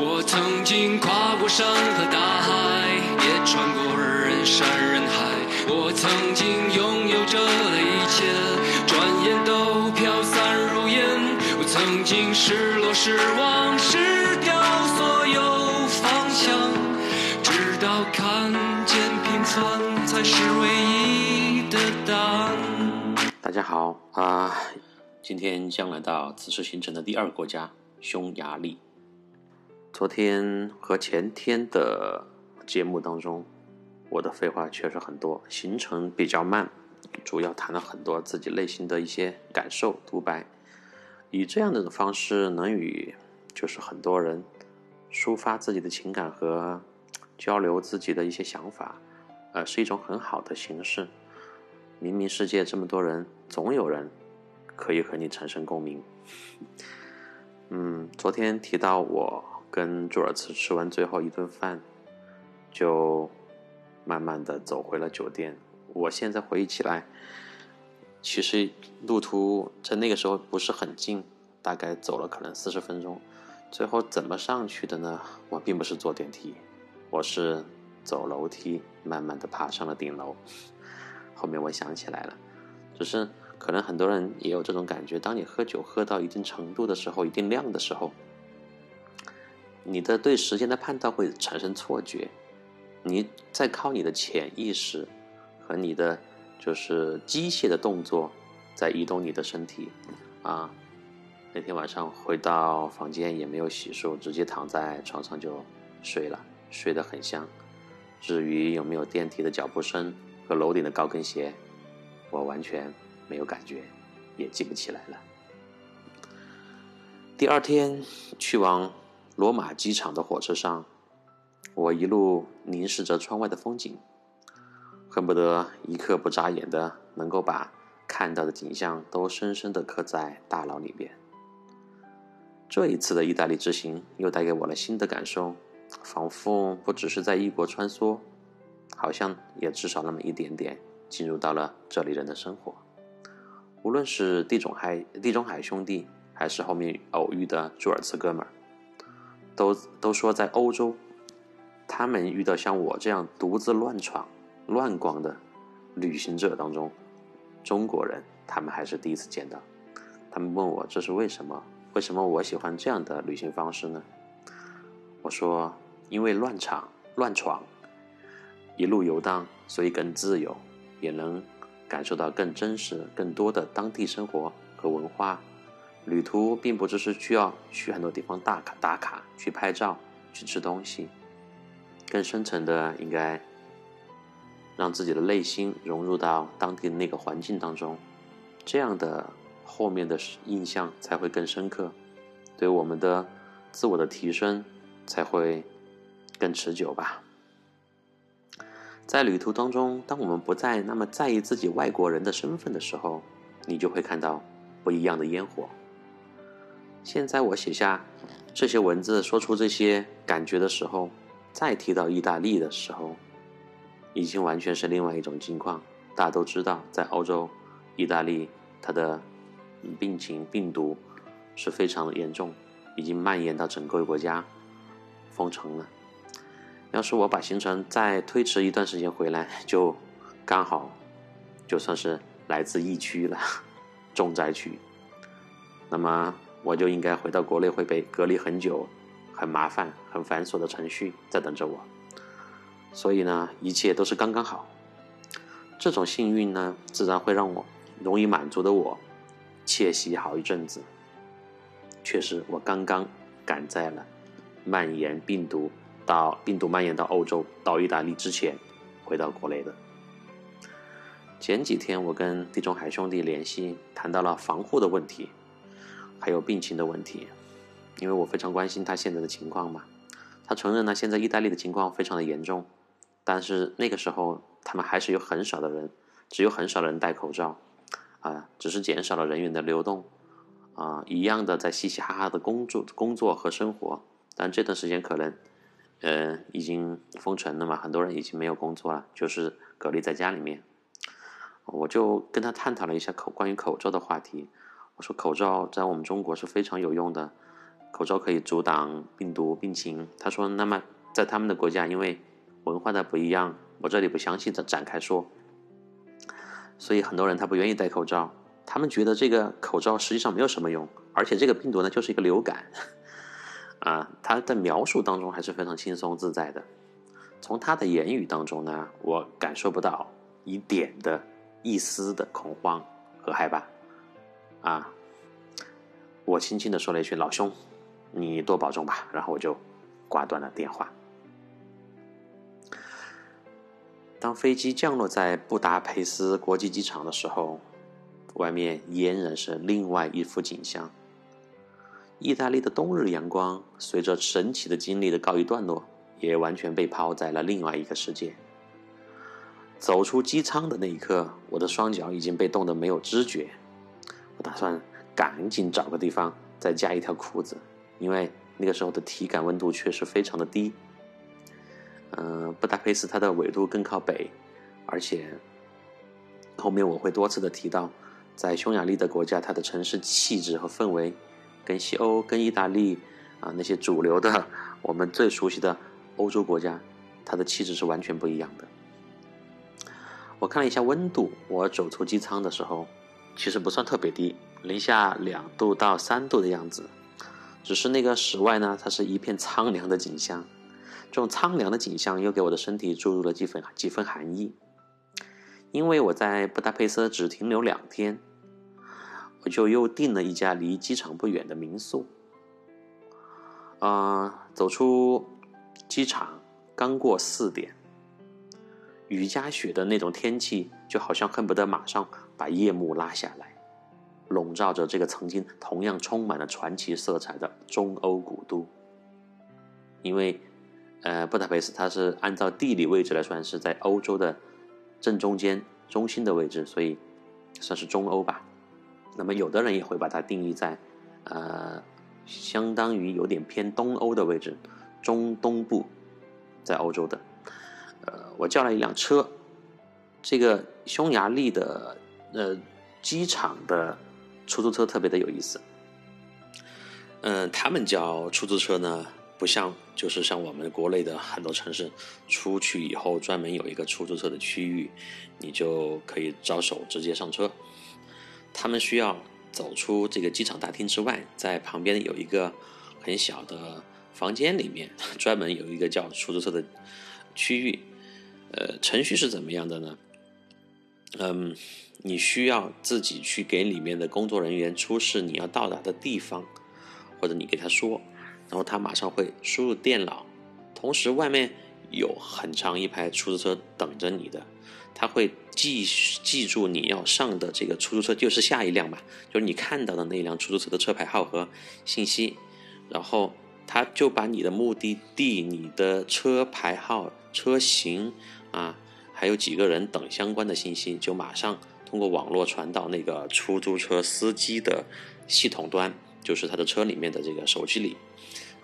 我曾经跨过山和大海，也穿过人山人海。我曾经拥有着的一切，转眼都飘散如烟。我曾经失落失望失掉所有方向，直到看见平凡才是唯一的答案。大家好啊、今天将来到此次行程的第二个国家匈牙利。昨天和前天的节目当中，我的废话确实很多，行程比较慢，主要谈了很多自己内心的一些感受、独白，以这样的方式能与就是很多人抒发自己的情感和交流自己的一些想法，呃，是一种很好的形式。明明世界这么多人，总有人可以和你产生共鸣。嗯，昨天提到我跟朱尔茨吃完最后一顿饭，就慢慢的走回了酒店。我现在回忆起来，其实路途在那个时候不是很近，大概走了可能四十分钟。最后怎么上去的呢？我并不是坐电梯，我是走楼梯，慢慢的爬上了顶楼。后面我想起来了，只是可能很多人也有这种感觉：当你喝酒喝到一定程度的时候，一定量的时候，你的对时间的判断会产生错觉，你在靠你的潜意识和你的就是机械的动作在移动你的身体啊。那天晚上回到房间也没有洗漱，直接躺在床上就睡了，睡得很香。至于有没有电梯的脚步声和楼顶的高跟鞋，我完全没有感觉，也记不起来了。第二天去往罗马机场的火车上，我一路凝视着窗外的风景，恨不得一刻不眨眼的能够把看到的景象都深深的刻在大脑里边。这一次的意大利之行又带给我了新的感受，仿佛不只是在异国穿梭，好像也至少那么一点点进入到了这里人的生活。无论是地中海地中海兄弟，还是后面偶遇的朱尔茨哥们儿，都都说在欧洲，他们遇到像我这样独自乱闯、乱逛的旅行者当中，中国人他们还是第一次见到。他们问我这是为什么？为什么我喜欢这样的旅行方式呢？我说，因为乱闯乱闯，一路游荡，所以更自由，也能感受到更真实、更多的当地生活和文化。旅途并不只是需要去很多地方打卡打卡、去拍照、去吃东西，更深层的应该让自己的内心融入到当地的那个环境当中，这样的后面的印象才会更深刻，对我们的自我的提升才会更持久吧。在旅途当中，当我们不再那么在意自己外国人的身份的时候，你就会看到不一样的烟火。现在我写下这些文字，说出这些感觉的时候，再提到意大利的时候，已经完全是另外一种境况。大家都知道，在欧洲，意大利它的病情病毒是非常严重，已经蔓延到整个国家，封城了。要是我把行程再推迟一段时间回来，就刚好就算是来自疫区了，重灾区。那么我就应该回到国内，会被隔离很久，很麻烦、很繁琐的程序在等着我。所以呢，一切都是刚刚好。这种幸运呢，自然会让我容易满足的我窃喜好一阵子。确实，我刚刚赶在了蔓延病毒到病毒蔓延到欧洲到意大利之前回到国内的。前几天我跟地中海兄弟联系，谈到了防护的问题，还有病情的问题，因为我非常关心他现在的情况嘛。他承认呢，现在意大利的情况非常的严重，但是那个时候他们还是有很少的人，只有很少的人戴口罩，啊，只是减少了人员的流动，啊，一样的在嘻嘻哈哈的工作工作和生活，但这段时间可能，呃，已经封城了嘛，很多人已经没有工作了，就是隔离在家里面。我就跟他探讨了一下口关于口罩的话题。我说口罩在我们中国是非常有用的，口罩可以阻挡病毒病情。他说，那么在他们的国家，因为文化的不一样，我这里不详细的展开说，所以很多人他不愿意戴口罩，他们觉得这个口罩实际上没有什么用，而且这个病毒呢就是一个流感，啊，他的描述当中还是非常轻松自在的。从他的言语当中呢，我感受不到一点的、一丝的恐慌和害怕。啊，我轻轻的说了一句：“老兄，你多保重吧。”然后我就挂断了电话。当飞机降落在布达佩斯国际机场的时候，外面俨然是另外一幅景象。意大利的冬日阳光随着神奇的经历的告一段落。也完全被抛在了另外一个世界。走出机舱的那一刻，我的双脚已经被冻得没有知觉。我打算赶紧找个地方再加一条裤子，因为那个时候的体感温度确实非常的低。嗯，布达佩斯它的纬度更靠北，而且后面我会多次的提到，在匈牙利的国家，它的城市气质和氛围跟西欧、跟意大利啊那些主流的我们最熟悉的。欧洲国家，它的气质是完全不一样的。我看了一下温度，我走出机舱的时候，其实不算特别低，零下两度到三度的样子。只是那个室外呢，它是一片苍凉的景象。这种苍凉的景象又给我的身体注入了几分几分寒意。因为我在布达佩斯只停留两天，我就又订了一家离机场不远的民宿。啊，走出。机场刚过四点，雨夹雪的那种天气，就好像恨不得马上把夜幕拉下来，笼罩着这个曾经同样充满了传奇色彩的中欧古都。因为，呃，布达佩斯它是按照地理位置来算是在欧洲的正中间、中心的位置，所以算是中欧吧。那么，有的人也会把它定义在，呃，相当于有点偏东欧的位置。中东部，在欧洲的，呃，我叫了一辆车。这个匈牙利的呃机场的出租车特别的有意思。嗯，他们叫出租车呢，不像就是像我们国内的很多城市，出去以后专门有一个出租车的区域，你就可以招手直接上车。他们需要走出这个机场大厅之外，在旁边有一个很小的。房间里面 专门有一个叫出租车的区域，呃，程序是怎么样的呢？嗯，你需要自己去给里面的工作人员出示你要到达的地方，或者你给他说，然后他马上会输入电脑，同时外面有很长一排出租车等着你的，他会记记住你要上的这个出租车就是下一辆吧，就是你看到的那辆出租车的车牌号和信息，然后。他就把你的目的地、你的车牌号、车型啊，还有几个人等相关的信息，就马上通过网络传到那个出租车司机的系统端，就是他的车里面的这个手机里，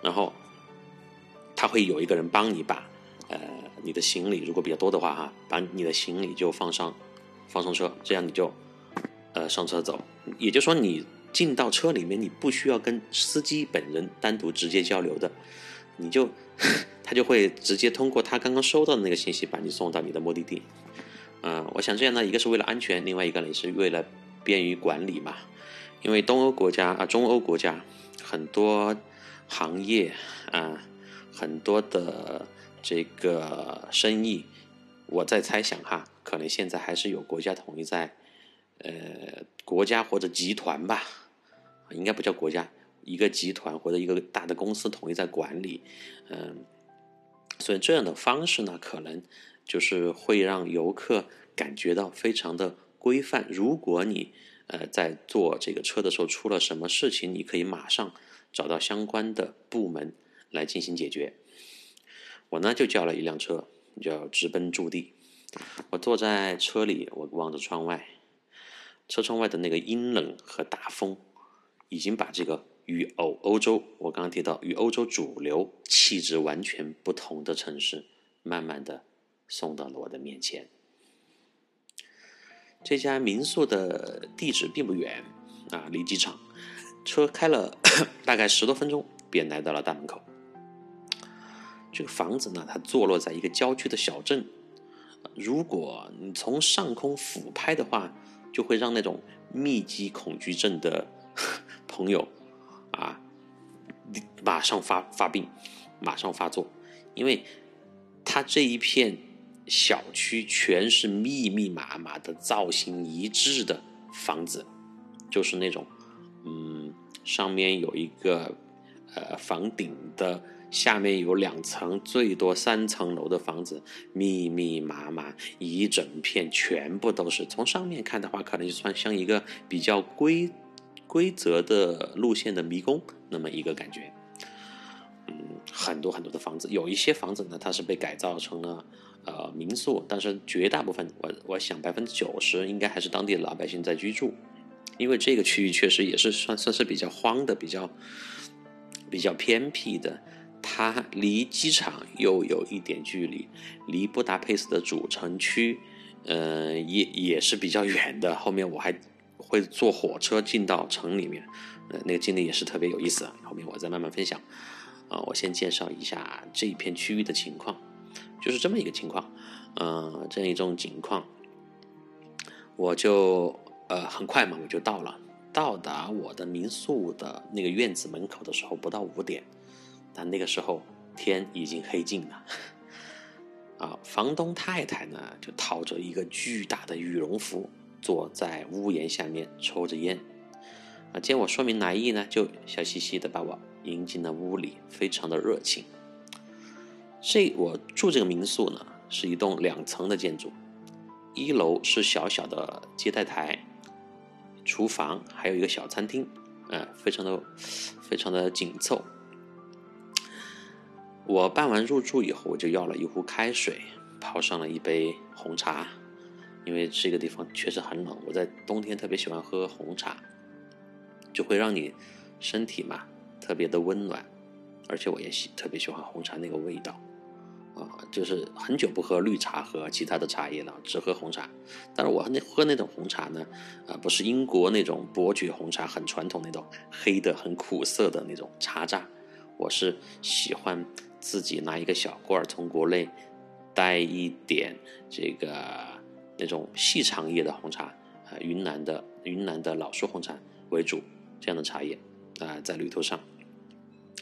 然后他会有一个人帮你把呃你的行李，如果比较多的话哈，把你的行李就放上放上车，这样你就呃上车走，也就是说你。进到车里面，你不需要跟司机本人单独直接交流的，你就 他就会直接通过他刚刚收到的那个信息把你送到你的目的地。嗯，我想这样呢，一个是为了安全，另外一个呢也是为了便于管理嘛。因为东欧国家啊，中欧国家很多行业啊，很多的这个生意，我在猜想哈，可能现在还是有国家统一在，呃，国家或者集团吧。应该不叫国家，一个集团或者一个大的公司统一在管理，嗯，所以这样的方式呢，可能就是会让游客感觉到非常的规范。如果你呃在坐这个车的时候出了什么事情，你可以马上找到相关的部门来进行解决。我呢就叫了一辆车，叫直奔驻地。我坐在车里，我望着窗外，车窗外的那个阴冷和大风。已经把这个与欧欧洲，我刚刚提到与欧洲主流气质完全不同的城市，慢慢的送到了我的面前。这家民宿的地址并不远啊，离机场车开了 大概十多分钟便来到了大门口。这个房子呢，它坐落在一个郊区的小镇。如果你从上空俯拍的话，就会让那种密集恐惧症的 朋友啊，马上发发病，马上发作，因为它这一片小区全是密密麻麻的造型一致的房子，就是那种嗯，上面有一个呃房顶的。下面有两层，最多三层楼的房子，密密麻麻一整片，全部都是。从上面看的话，可能就算像一个比较规规则的路线的迷宫那么一个感觉。嗯，很多很多的房子，有一些房子呢，它是被改造成了呃民宿，但是绝大部分，我我想百分之九十应该还是当地的老百姓在居住，因为这个区域确实也是算算是比较荒的，比较比较偏僻的。它离机场又有一点距离，离布达佩斯的主城区，呃，也也是比较远的。后面我还会坐火车进到城里面，呃，那个经历也是特别有意思。后面我再慢慢分享。啊，我先介绍一下这一片区域的情况，就是这么一个情况，呃，这样一种情况，我就呃很快嘛，我就到了，到达我的民宿的那个院子门口的时候，不到五点。但那个时候天已经黑尽了，啊，房东太太呢就套着一个巨大的羽绒服，坐在屋檐下面抽着烟，啊，见我说明来意呢，就笑嘻嘻的把我迎进了屋里，非常的热情。这我住这个民宿呢，是一栋两层的建筑，一楼是小小的接待台、厨房，还有一个小餐厅，呃，非常的非常的紧凑。我办完入住以后，我就要了一壶开水，泡上了一杯红茶，因为这个地方确实很冷。我在冬天特别喜欢喝红茶，就会让你身体嘛特别的温暖，而且我也喜特别喜欢红茶那个味道，啊，就是很久不喝绿茶和其他的茶叶了，只喝红茶。但是我那喝那种红茶呢，啊，不是英国那种伯爵红茶，很传统那种黑的很苦涩的那种茶渣，我是喜欢。自己拿一个小罐儿，从国内带一点这个那种细长叶的红茶，啊，云南的云南的老树红茶为主，这样的茶叶啊，在旅途上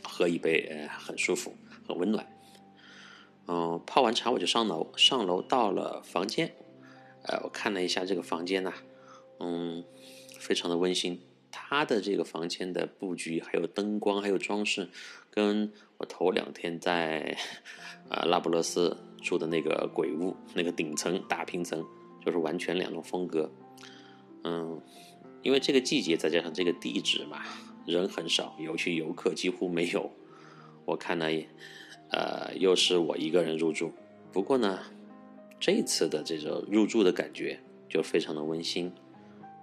喝一杯，呃，很舒服，很温暖。嗯，泡完茶我就上楼，上楼到了房间，呃，我看了一下这个房间呐，嗯，非常的温馨。他的这个房间的布局，还有灯光，还有装饰，跟我头两天在 呃拉布勒斯住的那个鬼屋那个顶层大平层，就是完全两种风格。嗯，因为这个季节再加上这个地址嘛，人很少，尤其游客几乎没有。我看了一，呃，又是我一个人入住。不过呢，这次的这个入住的感觉就非常的温馨。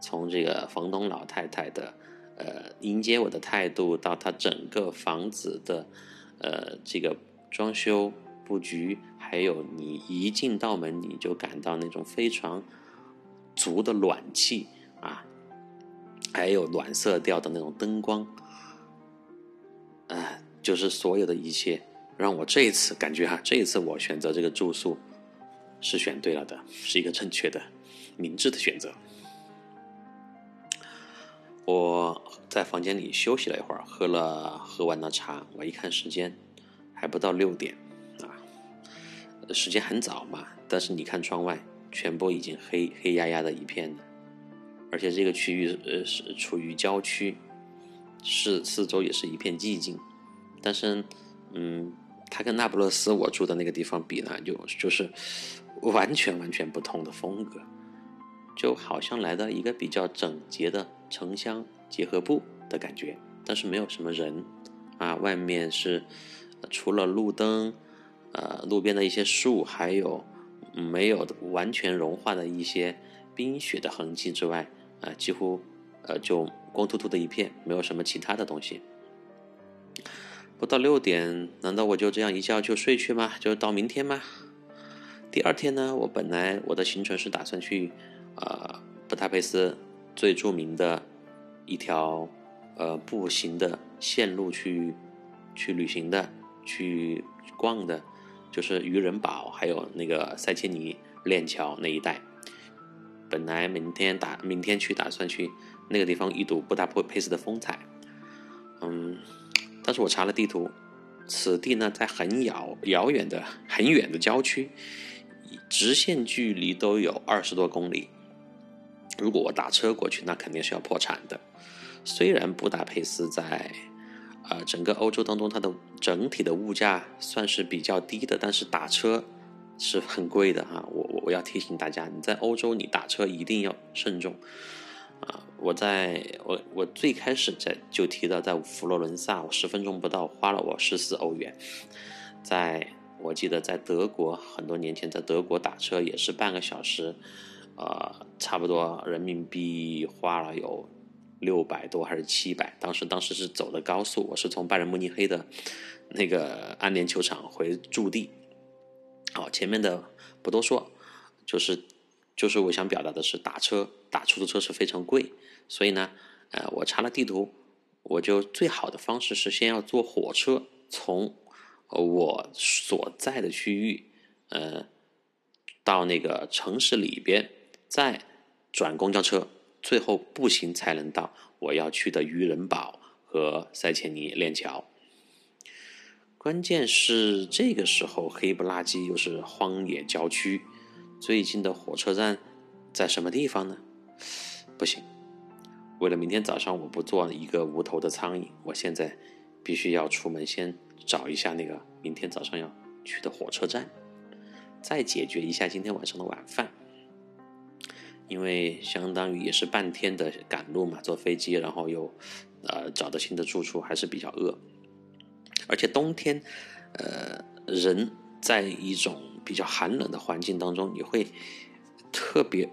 从这个房东老太太的，呃，迎接我的态度，到她整个房子的，呃，这个装修布局，还有你一进到门你就感到那种非常足的暖气啊，还有暖色调的那种灯光，啊，就是所有的一切，让我这一次感觉哈，这一次我选择这个住宿是选对了的，是一个正确的、明智的选择。我在房间里休息了一会儿，喝了喝完了茶，我一看时间，还不到六点，啊，时间很早嘛。但是你看窗外，全部已经黑黑压压的一片了，而且这个区域呃是处于郊区，四四周也是一片寂静。但是，嗯，它跟那不勒斯我住的那个地方比呢，就就是完全完全不同的风格。就好像来到一个比较整洁的城乡结合部的感觉，但是没有什么人，啊，外面是除了路灯，呃，路边的一些树，还有没有完全融化的一些冰雪的痕迹之外，啊，几乎呃就光秃秃的一片，没有什么其他的东西。不到六点，难道我就这样一觉就睡去吗？就到明天吗？第二天呢？我本来我的行程是打算去。呃，布达佩斯最著名的一条呃步行的线路去去旅行的、去逛的，就是渔人堡，还有那个塞切尼链桥那一带。本来明天打明天去，打算去那个地方一睹布达佩斯的风采。嗯，但是我查了地图，此地呢在很遥遥远的很远的郊区，直线距离都有二十多公里。如果我打车过去，那肯定是要破产的。虽然布达佩斯在，呃，整个欧洲当中，它的整体的物价算是比较低的，但是打车是很贵的哈。我我我要提醒大家，你在欧洲你打车一定要慎重。啊，我在我我最开始在就提到，在佛罗伦萨，我十分钟不到花了我十四欧元。在我记得在德国很多年前，在德国打车也是半个小时，呃，差不多人民币花了有。六百多还是七百？当时当时是走的高速，我是从拜仁慕尼黑的那个安联球场回驻地。好，前面的不多说，就是就是我想表达的是，打车打出租车是非常贵，所以呢，呃，我查了地图，我就最好的方式是先要坐火车从我所在的区域，呃，到那个城市里边，再转公交车。最后步行才能到我要去的渔人堡和塞切尼链桥。关键是这个时候黑不拉几，又是荒野郊区，最近的火车站在什么地方呢？不行，为了明天早上我不做一个无头的苍蝇，我现在必须要出门先找一下那个明天早上要去的火车站，再解决一下今天晚上的晚饭。因为相当于也是半天的赶路嘛，坐飞机，然后又，呃，找到新的住处，还是比较饿。而且冬天，呃，人在一种比较寒冷的环境当中，你会特别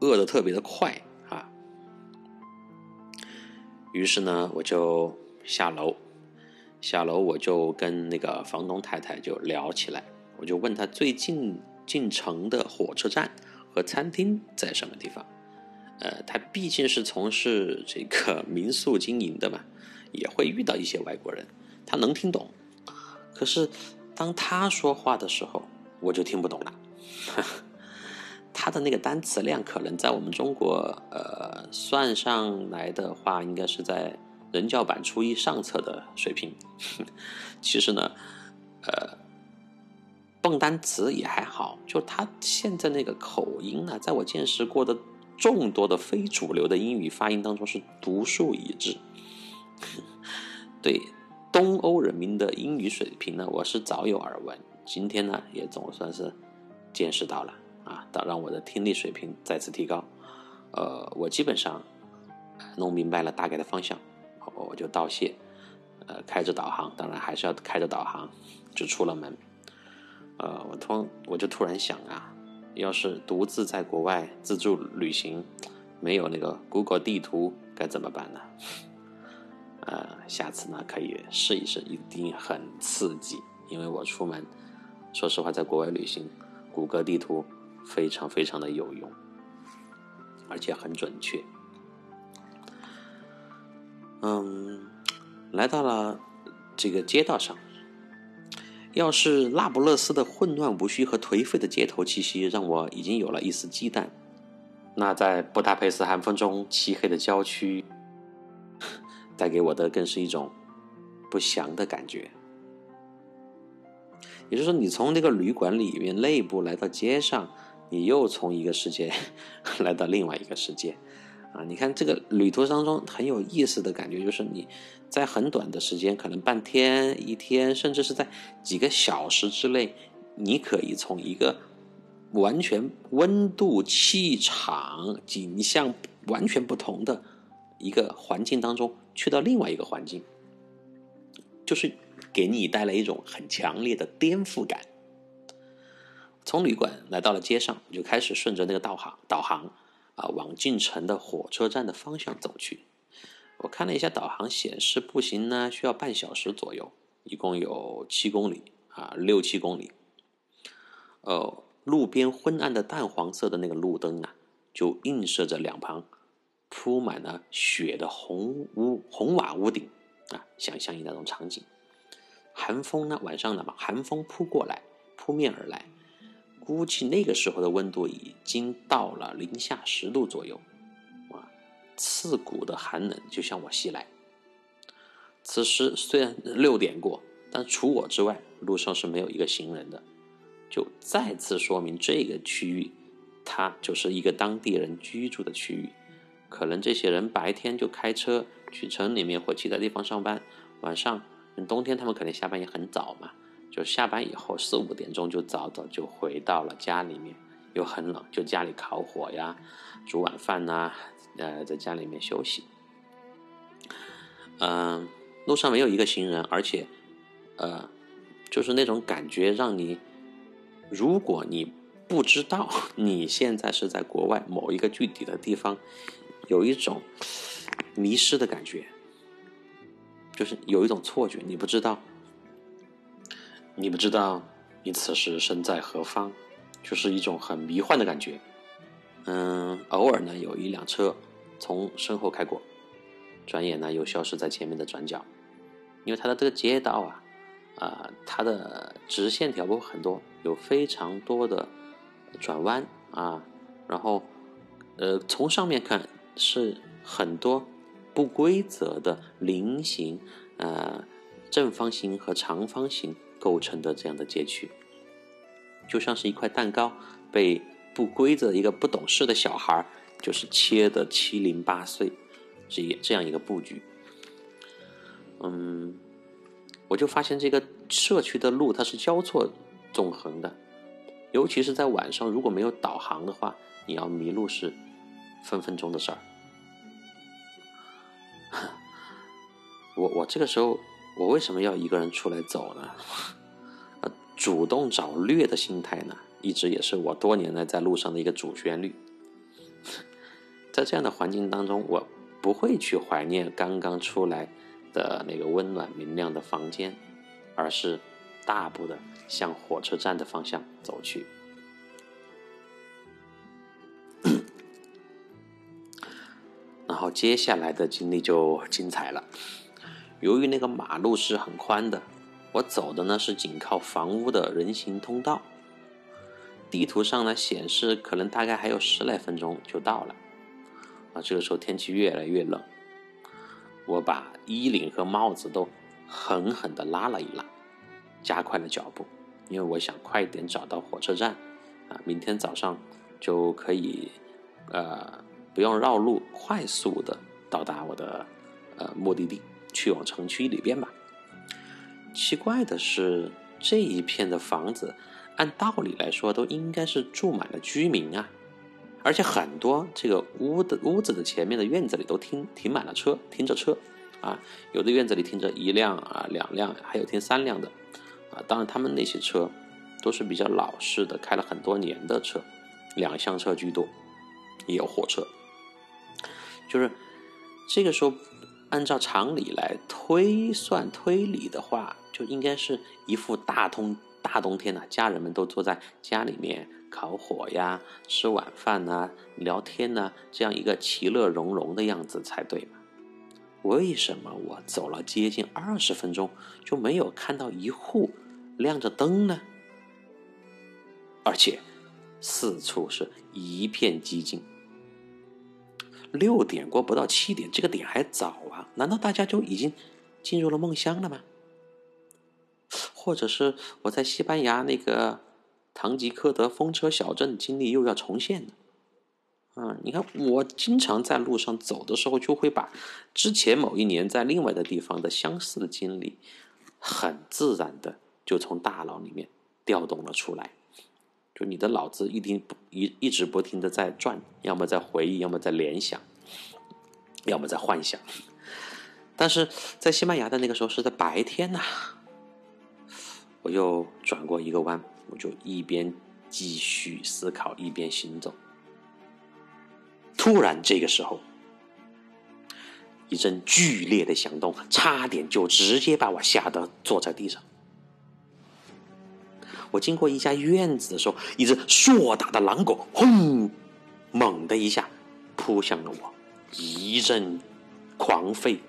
饿的特别的快啊。于是呢，我就下楼，下楼我就跟那个房东太太就聊起来，我就问他最近进城的火车站。和餐厅在什么地方？呃，他毕竟是从事这个 民宿经营的嘛，也会遇到一些外国人，他能听懂。可是当他说话的时候，我就听不懂了。他的那个单词量可能在我们中国，呃，算上来的话，应该是在人教版初一上册的水平。其实呢，呃。蹦单词也还好，就他现在那个口音啊，在我见识过的众多的非主流的英语发音当中是独树一帜。对东欧人民的英语水平呢，我是早有耳闻，今天呢也总算是见识到了啊，到让我的听力水平再次提高。呃，我基本上弄明白了大概的方向，我就道谢，呃，开着导航，当然还是要开着导航，就出了门。呃，我突我就突然想啊，要是独自在国外自助旅行，没有那个 Google 地图该怎么办呢？呃，下次呢可以试一试，一定很刺激。因为我出门，说实话，在国外旅行，谷歌地图非常非常的有用，而且很准确。嗯，来到了这个街道上。要是那不勒斯的混乱无序和颓废的街头气息让我已经有了一丝忌惮，那在布达佩斯寒风中漆黑的郊区，带给我的更是一种不祥的感觉。也就是说，你从那个旅馆里面内部来到街上，你又从一个世界 来到另外一个世界。啊，你看这个旅途当中很有意思的感觉，就是你在很短的时间，可能半天、一天，甚至是在几个小时之内，你可以从一个完全温度、气场、景象完全不同的一个环境当中，去到另外一个环境，就是给你带来一种很强烈的颠覆感。从旅馆来到了街上，就开始顺着那个导航导航。啊，往进城的火车站的方向走去。我看了一下导航显示，步行呢需要半小时左右，一共有七公里啊，六七公里。呃，路边昏暗的淡黄色的那个路灯啊，就映射着两旁铺满了雪的红屋红瓦屋顶啊，想象一那种场景。寒风呢，晚上呢嘛，寒风扑过来，扑面而来，估计那个时候的温度已经到了零下十度左右，啊，刺骨的寒冷就向我袭来。此时虽然六点过，但除我之外，路上是没有一个行人的，就再次说明这个区域，它就是一个当地人居住的区域。可能这些人白天就开车去城里面或其他地方上班，晚上冬天他们可能下班也很早嘛，就下班以后四五点钟就早早就回到了家里面，又很冷，就家里烤火呀，煮晚饭呐，呃，在家里面休息，嗯。路上没有一个行人，而且，呃，就是那种感觉，让你，如果你不知道 你现在是在国外某一个具体的地方，有一种迷失的感觉，就是有一种错觉，你不知道，你不知道你此时身在何方，就是一种很迷幻的感觉。嗯，偶尔呢，有一辆车从身后开过。转眼呢，又消失在前面的转角，因为它的这个街道啊，啊，它的直线条不很多，有非常多的转弯啊，然后，呃，从上面看是很多不规则的菱形、呃正方形和长方形构成的这样的街区，就像是一块蛋糕被不规则一个不懂事的小孩就是切的七零八碎。这这样一个布局，嗯，我就发现这个社区的路它是交错纵横的，尤其是在晚上，如果没有导航的话，你要迷路是分分钟的事儿。我我这个时候，我为什么要一个人出来走呢？呃，主动找虐的心态呢，一直也是我多年来在路上的一个主旋律。在这样的环境当中，我。不会去怀念刚刚出来的那个温暖明亮的房间，而是大步的向火车站的方向走去。后接下来的经历就精彩了。由于那个马路是很宽的，我走的呢是紧靠房屋的人行通道。地图上呢显示可能大概还有十来分钟就到了。啊，这个时候天气越来越冷，我把衣领和帽子都狠狠地拉了一拉，加快了脚步，因为我想快点找到火车站，啊，明天早上就可以，呃，不用绕路，快速的到达我的呃目的地，去往城区里边吧。奇怪的是，这一片的房子，按道理来说都应该是住满了居民啊。而且很多这个屋的屋子的前面的院子里都停停满了车，停着车，啊，有的院子里停着一辆啊两辆，还有停三辆的，啊，当然他们那些车都是比较老式的，开了很多年的车，两厢车居多，也有货车。就是这个时候，按照常理来推算推理的话，就应该是一副大冬大冬天的，家人们都坐在家里面。烤火呀，吃晚饭呐，聊天呐，这样一个其乐融融的样子才对嘛？为什么我走了接近二十分钟就没有看到一户亮着灯呢？而且四处是一片寂静。六点过不到七点，这个点还早啊？难道大家就已经进入了梦乡了吗？或者是我在西班牙那个？唐吉诃德风车小镇经历又要重现了，啊！你看，我经常在路上走的时候，就会把之前某一年在另外的地方的相似的经历，很自然的就从大脑里面调动了出来。就你的脑子一定一一直不停的在转，要么在回忆，要么在联想，要么在幻想。但是在西班牙的那个时候是在白天呐，我又转过一个弯。我就一边继续思考，一边行走。突然，这个时候，一阵剧烈的响动，差点就直接把我吓得坐在地上。我经过一家院子的时候，一只硕大的狼狗轰，猛的一下扑向了我，一阵狂吠，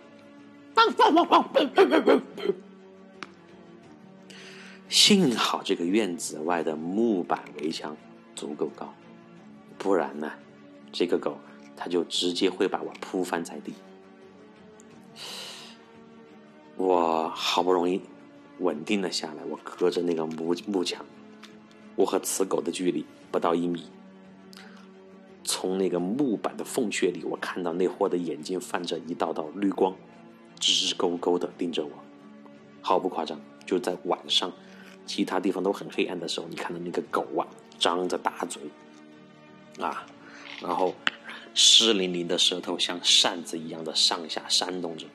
幸好这个院子外的木板围墙足够高，不然呢，这个狗它就直接会把我扑翻在地。我好不容易稳定了下来，我隔着那个木木墙，我和此狗的距离不到一米。从那个木板的缝穴里，我看到那货的眼睛泛着一道道绿光，直勾勾的盯着我。毫不夸张，就在晚上，其他地方都很黑暗的时候，你看到那个狗啊，张着大嘴，啊，然后湿淋淋的舌头像扇子一样的上下扇动着。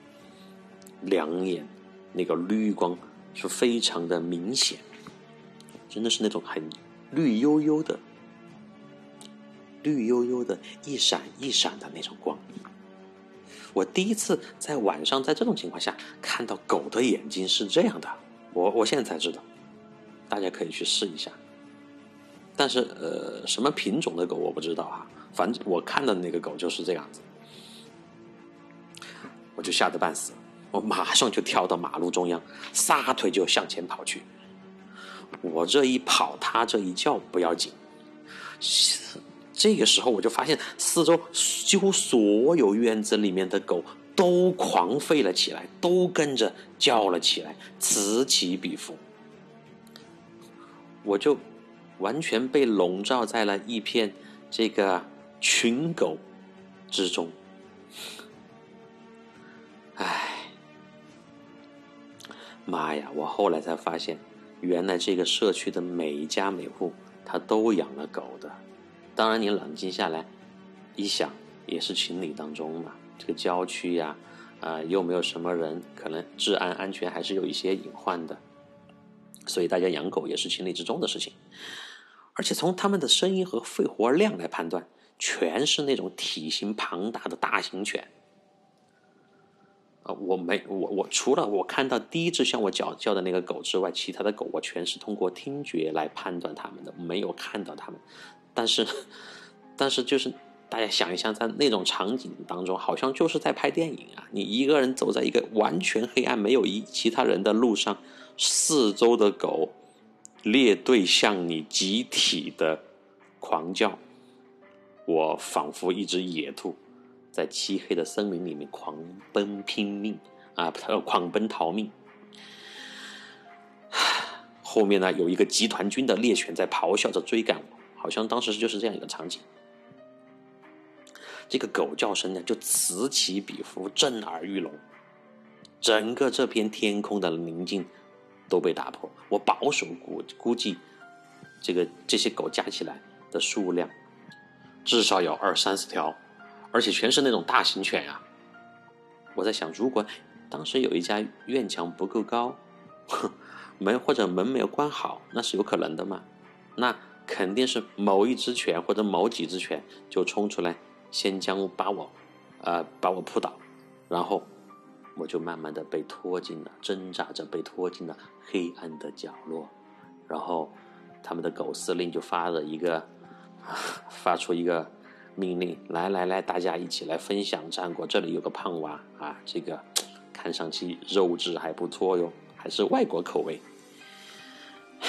两眼，那个绿光是非常的明显，真的是那种很绿油油的、绿油油的，一闪一闪的那种光。我第一次在晚上在这种情况下看到狗的眼睛是这样的，我我现在才知道，大家可以去试一下。但是呃，什么品种的狗我不知道啊，反正我看到的那个狗就是这样子，我就吓得半死。我马上就跳到马路中央，撒腿就向前跑去。我这一跑，他这一叫不要紧。这个时候，我就发现四周几乎所有院子里面的狗都狂吠了起来，都跟着叫了起来，此起彼伏。我就完全被笼罩在了一片这个群狗之中。妈呀！我后来才发现，原来这个社区的每一家每户，他都养了狗的。当然，你冷静下来一想，也是情理当中嘛。这个郊区呀，啊，又没有什么人，可能治安安全还是有一些隐患的。所以大家养狗也是情理之中的事情。而且从他们的声音和肺活量来判断，全是那种体型庞大的大型犬。啊，我没我我除了我看到第一只向我叫叫的那个狗之外，其他的狗我全是通过听觉来判断它们的，没有看到它们。但是，但是就是大家想一想，在那种场景当中，好像就是在拍电影啊！你一个人走在一个完全黑暗、没有一其他人的路上，四周的狗列队向你集体的狂叫，我仿佛一只野兔。在漆黑的森林里面狂奔拼命啊，狂奔逃命。后面呢，有一个集团军的猎犬在咆哮着追赶我，好像当时就是这样一个场景。这个狗叫声呢，就此起彼伏，震耳欲聋，整个这片天空的宁静都被打破。我保守估估计，这个这些狗加起来的数量至少有二三十条。而且全是那种大型犬呀！我在想，如果当时有一家院墙不够高，哼门或者门没有关好，那是有可能的嘛？那肯定是某一只犬或者某几只犬就冲出来，先将把我，呃，把我扑倒，然后我就慢慢的被拖进了挣扎着被拖进了黑暗的角落，然后他们的狗司令就发了一个，发出一个。命令来来来，大家一起来分享战果。这里有个胖娃啊，这个看上去肉质还不错哟，还是外国口味。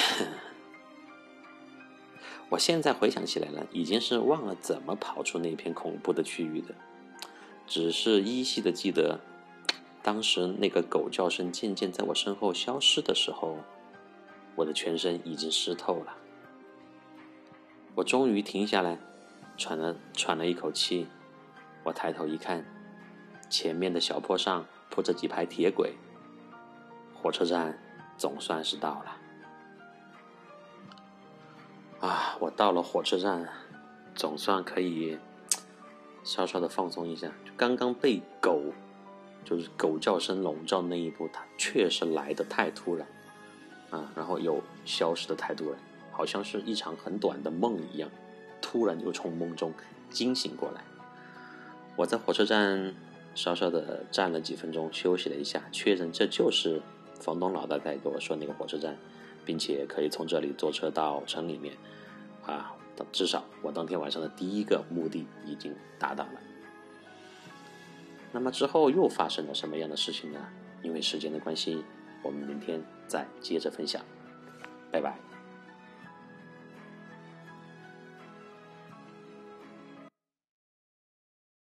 我现在回想起来了，已经是忘了怎么跑出那片恐怖的区域的，只是依稀的记得，当时那个狗叫声渐渐在我身后消失的时候，我的全身已经湿透了。我终于停下来。喘了喘了一口气，我抬头一看，前面的小坡上铺着几排铁轨，火车站总算是到了。啊，我到了火车站，总算可以稍稍的放松一下。刚刚被狗，就是狗叫声笼罩那一步，它确实来的太突然，啊，然后又消失的太突然，好像是一场很短的梦一样。突然就从梦中惊醒过来，我在火车站稍稍的站了几分钟，休息了一下，确认这就是房东老大在跟我说那个火车站，并且可以从这里坐车到城里面，啊，至少我当天晚上的第一个目的已经达到了。那么之后又发生了什么样的事情呢？因为时间的关系，我们明天再接着分享。拜拜。